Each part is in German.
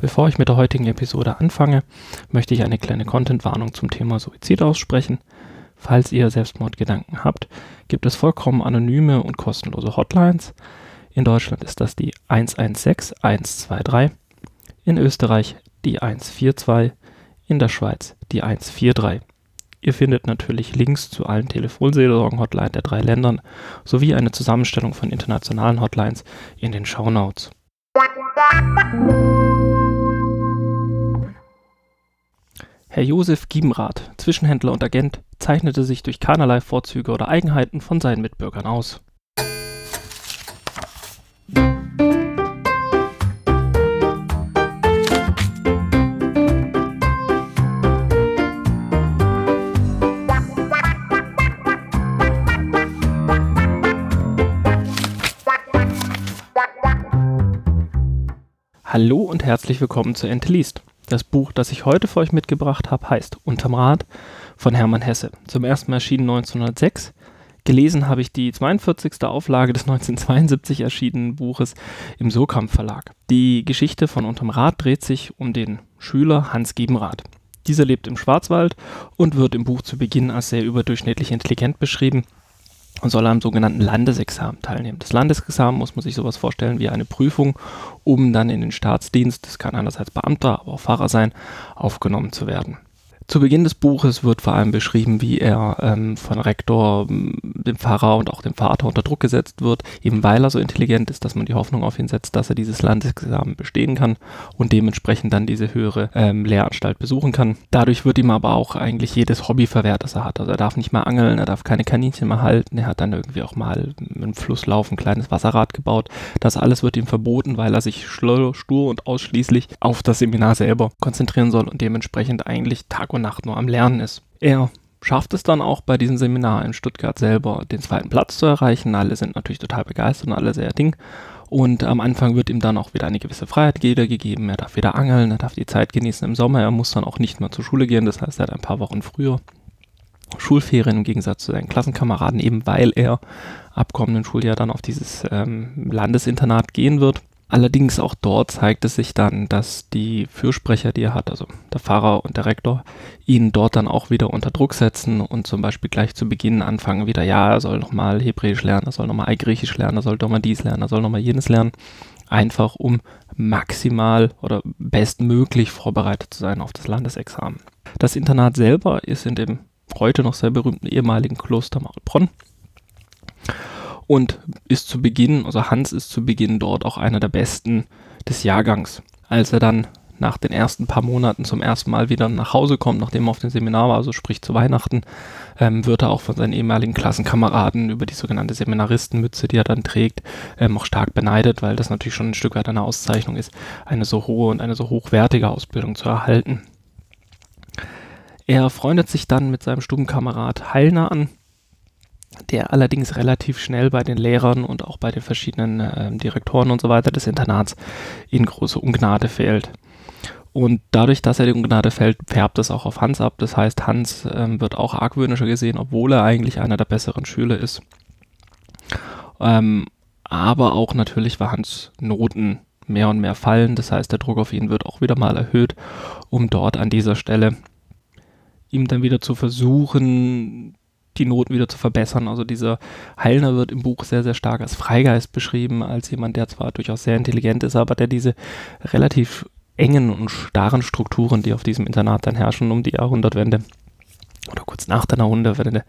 Bevor ich mit der heutigen Episode anfange, möchte ich eine kleine Content-Warnung zum Thema Suizid aussprechen. Falls ihr Selbstmordgedanken habt, gibt es vollkommen anonyme und kostenlose Hotlines. In Deutschland ist das die 116 123, in Österreich die 142, in der Schweiz die 143. Ihr findet natürlich Links zu allen Telefonseelsorgen-Hotlines der drei Ländern sowie eine Zusammenstellung von internationalen Hotlines in den Shownotes. Herr Josef Giebenrath, Zwischenhändler und Agent, zeichnete sich durch keinerlei Vorzüge oder Eigenheiten von seinen Mitbürgern aus. Hallo und herzlich willkommen zu Ente liest. Das Buch, das ich heute für euch mitgebracht habe, heißt Unterm Rad von Hermann Hesse. Zum ersten Mal erschienen 1906. Gelesen habe ich die 42. Auflage des 1972 erschienenen Buches im Sokamp Verlag. Die Geschichte von Unterm Rad dreht sich um den Schüler Hans Gebenrath. Dieser lebt im Schwarzwald und wird im Buch zu Beginn als sehr überdurchschnittlich intelligent beschrieben und soll am sogenannten Landesexamen teilnehmen. Das Landesexamen muss man sich sowas vorstellen wie eine Prüfung, um dann in den Staatsdienst, das kann einerseits Beamter, aber auch Fahrer sein, aufgenommen zu werden. Zu Beginn des Buches wird vor allem beschrieben, wie er ähm, von Rektor, dem Pfarrer und auch dem Vater unter Druck gesetzt wird, eben weil er so intelligent ist, dass man die Hoffnung auf ihn setzt, dass er dieses Landesexamen bestehen kann und dementsprechend dann diese höhere ähm, Lehranstalt besuchen kann. Dadurch wird ihm aber auch eigentlich jedes Hobby verwehrt, das er hat. Also er darf nicht mehr angeln, er darf keine Kaninchen mehr halten, er hat dann irgendwie auch mal im Flusslauf ein kleines Wasserrad gebaut. Das alles wird ihm verboten, weil er sich stur und ausschließlich auf das Seminar selber konzentrieren soll und dementsprechend eigentlich Tag und und Nacht nur am Lernen ist. Er schafft es dann auch bei diesem Seminar in Stuttgart selber, den zweiten Platz zu erreichen. Alle sind natürlich total begeistert und alle sehr ding. Und am Anfang wird ihm dann auch wieder eine gewisse Freiheit gegeben. Er darf wieder angeln, er darf die Zeit genießen im Sommer. Er muss dann auch nicht mehr zur Schule gehen. Das heißt, er hat ein paar Wochen früher Schulferien im Gegensatz zu seinen Klassenkameraden, eben weil er ab kommenden Schuljahr dann auf dieses ähm, Landesinternat gehen wird. Allerdings auch dort zeigt es sich dann, dass die Fürsprecher, die er hat, also der Pfarrer und der Rektor, ihn dort dann auch wieder unter Druck setzen und zum Beispiel gleich zu Beginn anfangen wieder, ja, er soll nochmal Hebräisch lernen, er soll nochmal Griechisch lernen, er soll nochmal dies lernen, er soll nochmal jenes lernen, einfach um maximal oder bestmöglich vorbereitet zu sein auf das Landesexamen. Das Internat selber ist in dem heute noch sehr berühmten ehemaligen Kloster Maulbronn und ist zu Beginn, also Hans ist zu Beginn dort auch einer der besten des Jahrgangs. Als er dann nach den ersten paar Monaten zum ersten Mal wieder nach Hause kommt, nachdem er auf dem Seminar war, also sprich zu Weihnachten, ähm, wird er auch von seinen ehemaligen Klassenkameraden über die sogenannte Seminaristenmütze, die er dann trägt, ähm, auch stark beneidet, weil das natürlich schon ein Stück weit eine Auszeichnung ist, eine so hohe und eine so hochwertige Ausbildung zu erhalten. Er freundet sich dann mit seinem Stubenkamerad Heilner an, der allerdings relativ schnell bei den Lehrern und auch bei den verschiedenen äh, Direktoren und so weiter des Internats in große Ungnade fällt. Und dadurch, dass er in Ungnade fällt, färbt es auch auf Hans ab. Das heißt, Hans ähm, wird auch argwöhnischer gesehen, obwohl er eigentlich einer der besseren Schüler ist. Ähm, aber auch natürlich, weil Hans Noten mehr und mehr fallen. Das heißt, der Druck auf ihn wird auch wieder mal erhöht, um dort an dieser Stelle ihm dann wieder zu versuchen, die Noten wieder zu verbessern. Also dieser Heilner wird im Buch sehr, sehr stark als Freigeist beschrieben, als jemand, der zwar durchaus sehr intelligent ist, aber der diese relativ engen und starren Strukturen, die auf diesem Internat dann herrschen um die Jahrhundertwende oder kurz nach der Jahrhundertwende,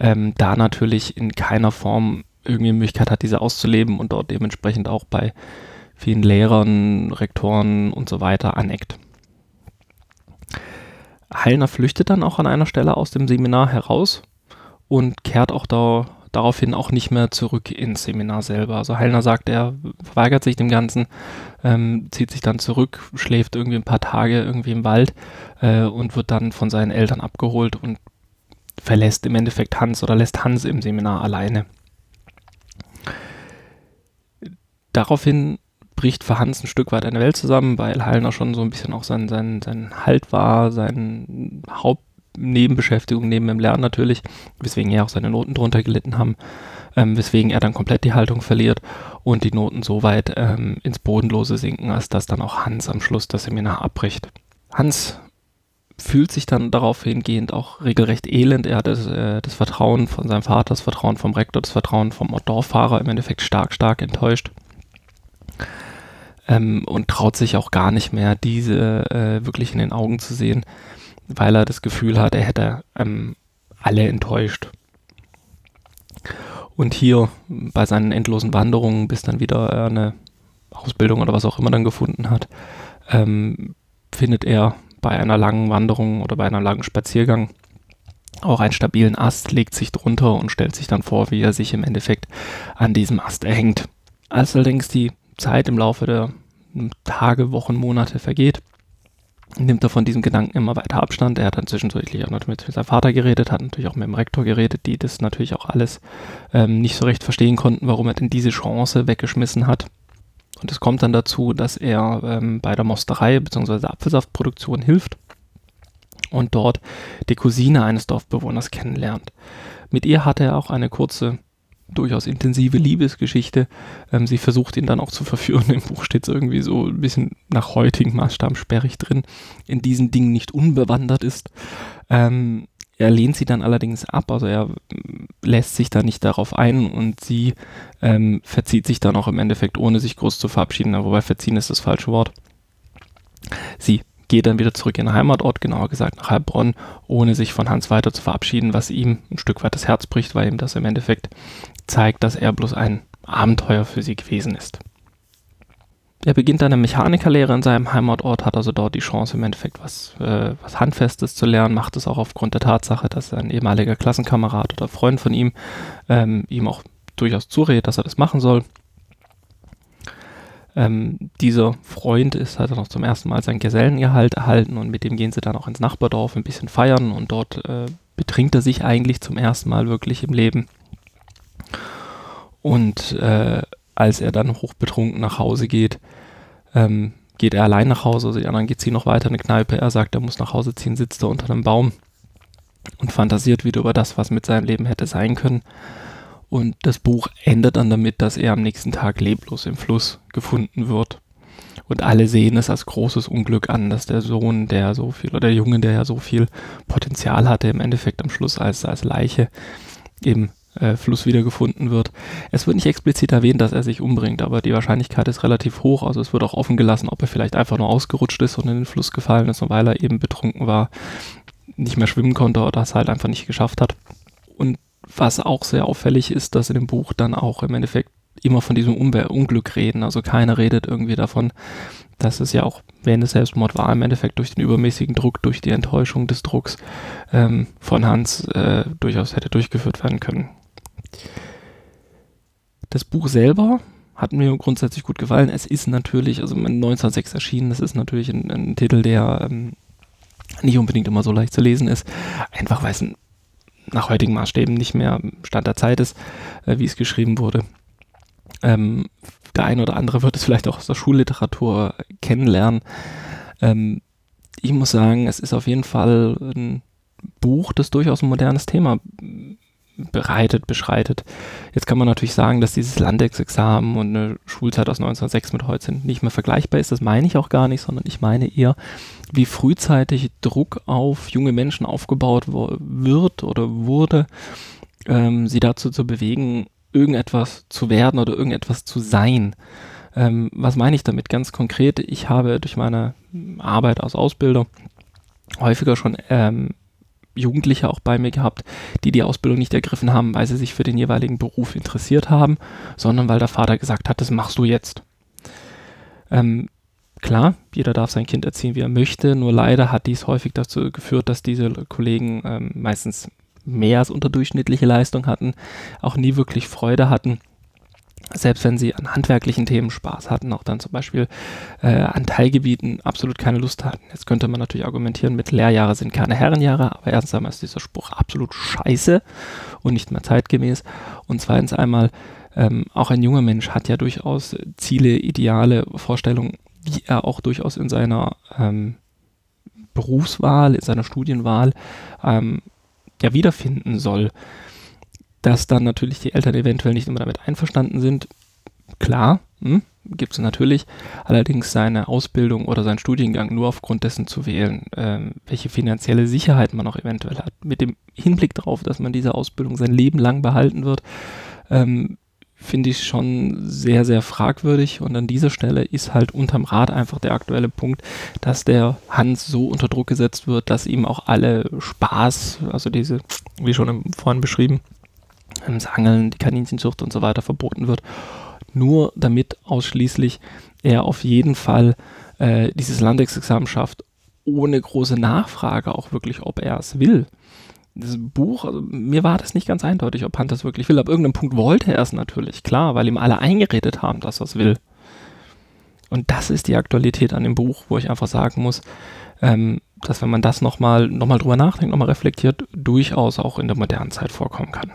ähm, da natürlich in keiner Form irgendwie Möglichkeit hat, diese auszuleben und dort dementsprechend auch bei vielen Lehrern, Rektoren und so weiter aneckt. Heilner flüchtet dann auch an einer Stelle aus dem Seminar heraus und kehrt auch da, daraufhin auch nicht mehr zurück ins Seminar selber. Also Heilner sagt, er verweigert sich dem Ganzen, ähm, zieht sich dann zurück, schläft irgendwie ein paar Tage irgendwie im Wald äh, und wird dann von seinen Eltern abgeholt und verlässt im Endeffekt Hans oder lässt Hans im Seminar alleine. Daraufhin bricht für Hans ein Stück weit eine Welt zusammen, weil Heilner schon so ein bisschen auch sein, sein, sein Halt war, sein Haupt Nebenbeschäftigung neben dem Lernen natürlich, weswegen ja auch seine Noten drunter gelitten haben. ähm, weswegen er dann komplett die Haltung verliert und die Noten so weit ähm, ins Bodenlose sinken, als dass dann auch Hans am Schluss das Seminar abbricht. Hans fühlt sich dann darauf hingehend auch regelrecht elend. Er hat das, äh, das, Vertrauen von seinem Vater, das Vertrauen vom Rektor, das Vertrauen vom Dorffahrer im Endeffekt stark, stark enttäuscht. Ähm, und traut sich auch gar nicht mehr, diese äh, wirklich in den Augen zu sehen, weil er das Gefühl hat, er hätte ähm, alle enttäuscht. Und hier bei seinen endlosen Wanderungen, bis dann wieder eine Ausbildung oder was auch immer dann gefunden hat, ähm, findet er bei einer langen Wanderung oder bei einem langen Spaziergang auch einen stabilen Ast, legt sich drunter und stellt sich dann vor, wie er sich im Endeffekt an diesem Ast erhängt. Als allerdings die Zeit im Laufe der Tage, Wochen, Monate vergeht, nimmt er von diesem Gedanken immer weiter Abstand. Er hat dann zwischendurch auch noch mit seinem Vater geredet, hat natürlich auch mit dem Rektor geredet, die das natürlich auch alles ähm, nicht so recht verstehen konnten, warum er denn diese Chance weggeschmissen hat. Und es kommt dann dazu, dass er ähm, bei der Mosterei bzw. Apfelsaftproduktion hilft und dort die Cousine eines Dorfbewohners kennenlernt. Mit ihr hat er auch eine kurze, durchaus intensive Liebesgeschichte. Ähm, sie versucht ihn dann auch zu verführen. Im Buch steht es irgendwie so ein bisschen nach heutigen Maßstaben sperrig drin, in diesen Dingen nicht unbewandert ist. Ähm, er lehnt sie dann allerdings ab, also er lässt sich da nicht darauf ein und sie ähm, verzieht sich dann auch im Endeffekt, ohne sich groß zu verabschieden, wobei verziehen ist das falsche Wort. Sie geht dann wieder zurück in den Heimatort, genauer gesagt nach Heilbronn, ohne sich von Hans weiter zu verabschieden, was ihm ein Stück weit das Herz bricht, weil ihm das im Endeffekt zeigt, dass er bloß ein Abenteuer für sie gewesen ist. Er beginnt eine Mechanikerlehre in seinem Heimatort, hat also dort die Chance, im Endeffekt was, äh, was Handfestes zu lernen, macht es auch aufgrund der Tatsache, dass ein ehemaliger Klassenkamerad oder Freund von ihm ähm, ihm auch durchaus zuredet, dass er das machen soll. Ähm, dieser Freund ist halt noch zum ersten Mal sein Gesellengehalt erhalten und mit dem gehen sie dann auch ins Nachbardorf ein bisschen feiern und dort äh, betrinkt er sich eigentlich zum ersten Mal wirklich im Leben. Und äh, als er dann hochbetrunken nach Hause geht, ähm, geht er allein nach Hause, also die anderen geht sie noch weiter in eine Kneipe, er sagt, er muss nach Hause ziehen, sitzt da unter einem Baum und fantasiert wieder über das, was mit seinem Leben hätte sein können. Und das Buch endet dann damit, dass er am nächsten Tag leblos im Fluss gefunden wird. Und alle sehen es als großes Unglück an, dass der Sohn, der so viel, oder der Junge, der ja so viel Potenzial hatte, im Endeffekt am Schluss als, als Leiche eben äh, Fluss wiedergefunden wird. Es wird nicht explizit erwähnt, dass er sich umbringt, aber die Wahrscheinlichkeit ist relativ hoch. Also es wird auch offen gelassen, ob er vielleicht einfach nur ausgerutscht ist und in den Fluss gefallen ist, und weil er eben betrunken war, nicht mehr schwimmen konnte oder es halt einfach nicht geschafft hat. Und was auch sehr auffällig ist, dass in dem Buch dann auch im Endeffekt immer von diesem Unbe Unglück reden. Also keiner redet irgendwie davon, dass es ja auch, wenn es Selbstmord war, im Endeffekt durch den übermäßigen Druck, durch die Enttäuschung des Drucks ähm, von Hans äh, durchaus hätte durchgeführt werden können. Das Buch selber hat mir grundsätzlich gut gefallen. Es ist natürlich, also 1906 erschienen, das ist natürlich ein, ein Titel, der ähm, nicht unbedingt immer so leicht zu lesen ist. Einfach weil es nach heutigen Maßstäben nicht mehr Stand der Zeit ist, äh, wie es geschrieben wurde. Ähm, der eine oder andere wird es vielleicht auch aus der Schulliteratur kennenlernen. Ähm, ich muss sagen, es ist auf jeden Fall ein Buch, das durchaus ein modernes Thema bereitet, beschreitet. Jetzt kann man natürlich sagen, dass dieses Landexexamen und eine Schulzeit aus 1906 mit heute sind nicht mehr vergleichbar ist. Das meine ich auch gar nicht, sondern ich meine eher, wie frühzeitig Druck auf junge Menschen aufgebaut wird oder wurde, ähm, sie dazu zu bewegen, irgendetwas zu werden oder irgendetwas zu sein. Ähm, was meine ich damit ganz konkret? Ich habe durch meine Arbeit als Ausbilder häufiger schon ähm, Jugendliche auch bei mir gehabt, die die Ausbildung nicht ergriffen haben, weil sie sich für den jeweiligen Beruf interessiert haben, sondern weil der Vater gesagt hat, das machst du jetzt. Ähm, klar, jeder darf sein Kind erziehen, wie er möchte, nur leider hat dies häufig dazu geführt, dass diese Kollegen ähm, meistens mehr als unterdurchschnittliche Leistung hatten, auch nie wirklich Freude hatten selbst wenn sie an handwerklichen Themen Spaß hatten, auch dann zum Beispiel äh, an Teilgebieten absolut keine Lust hatten. Jetzt könnte man natürlich argumentieren, mit Lehrjahre sind keine Herrenjahre, aber erstens einmal ist dieser Spruch absolut scheiße und nicht mehr zeitgemäß. Und zweitens einmal, ähm, auch ein junger Mensch hat ja durchaus Ziele, Ideale, Vorstellungen, die er auch durchaus in seiner ähm, Berufswahl, in seiner Studienwahl ähm, ja wiederfinden soll dass dann natürlich die Eltern eventuell nicht immer damit einverstanden sind, klar, hm, gibt es natürlich. Allerdings seine Ausbildung oder seinen Studiengang nur aufgrund dessen zu wählen, ähm, welche finanzielle Sicherheit man auch eventuell hat. Mit dem Hinblick darauf, dass man diese Ausbildung sein Leben lang behalten wird, ähm, finde ich schon sehr, sehr fragwürdig. Und an dieser Stelle ist halt unterm Rad einfach der aktuelle Punkt, dass der Hans so unter Druck gesetzt wird, dass ihm auch alle Spaß, also diese, wie schon vorhin beschrieben, das Angeln, die Kaninchenzucht und so weiter verboten wird. Nur damit ausschließlich er auf jeden Fall äh, dieses Landexamen schafft, ohne große Nachfrage auch wirklich, ob er es will das Buch, also mir war das nicht ganz eindeutig, ob Hunt das wirklich will. Ab irgendeinem Punkt wollte er es natürlich, klar, weil ihm alle eingeredet haben, dass er es will. Und das ist die Aktualität an dem Buch, wo ich einfach sagen muss, ähm, dass wenn man das nochmal noch mal drüber nachdenkt, nochmal reflektiert, durchaus auch in der modernen Zeit vorkommen kann.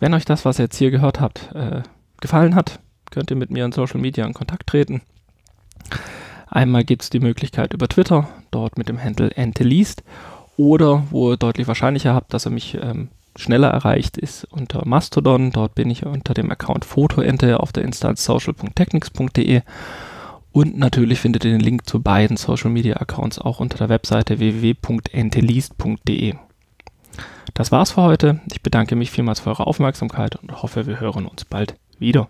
Wenn euch das, was ihr jetzt hier gehört habt, äh, gefallen hat, könnt ihr mit mir in Social Media in Kontakt treten. Einmal gibt es die Möglichkeit über Twitter, dort mit dem Handle enteleast. Oder, wo ihr deutlich wahrscheinlicher habt, dass er mich ähm, schneller erreicht, ist unter Mastodon. Dort bin ich unter dem Account Fotoente auf der Instanz social.technics.de. Und natürlich findet ihr den Link zu beiden Social Media Accounts auch unter der Webseite www.enteleast.de. Das war's für heute. Ich bedanke mich vielmals für eure Aufmerksamkeit und hoffe, wir hören uns bald wieder.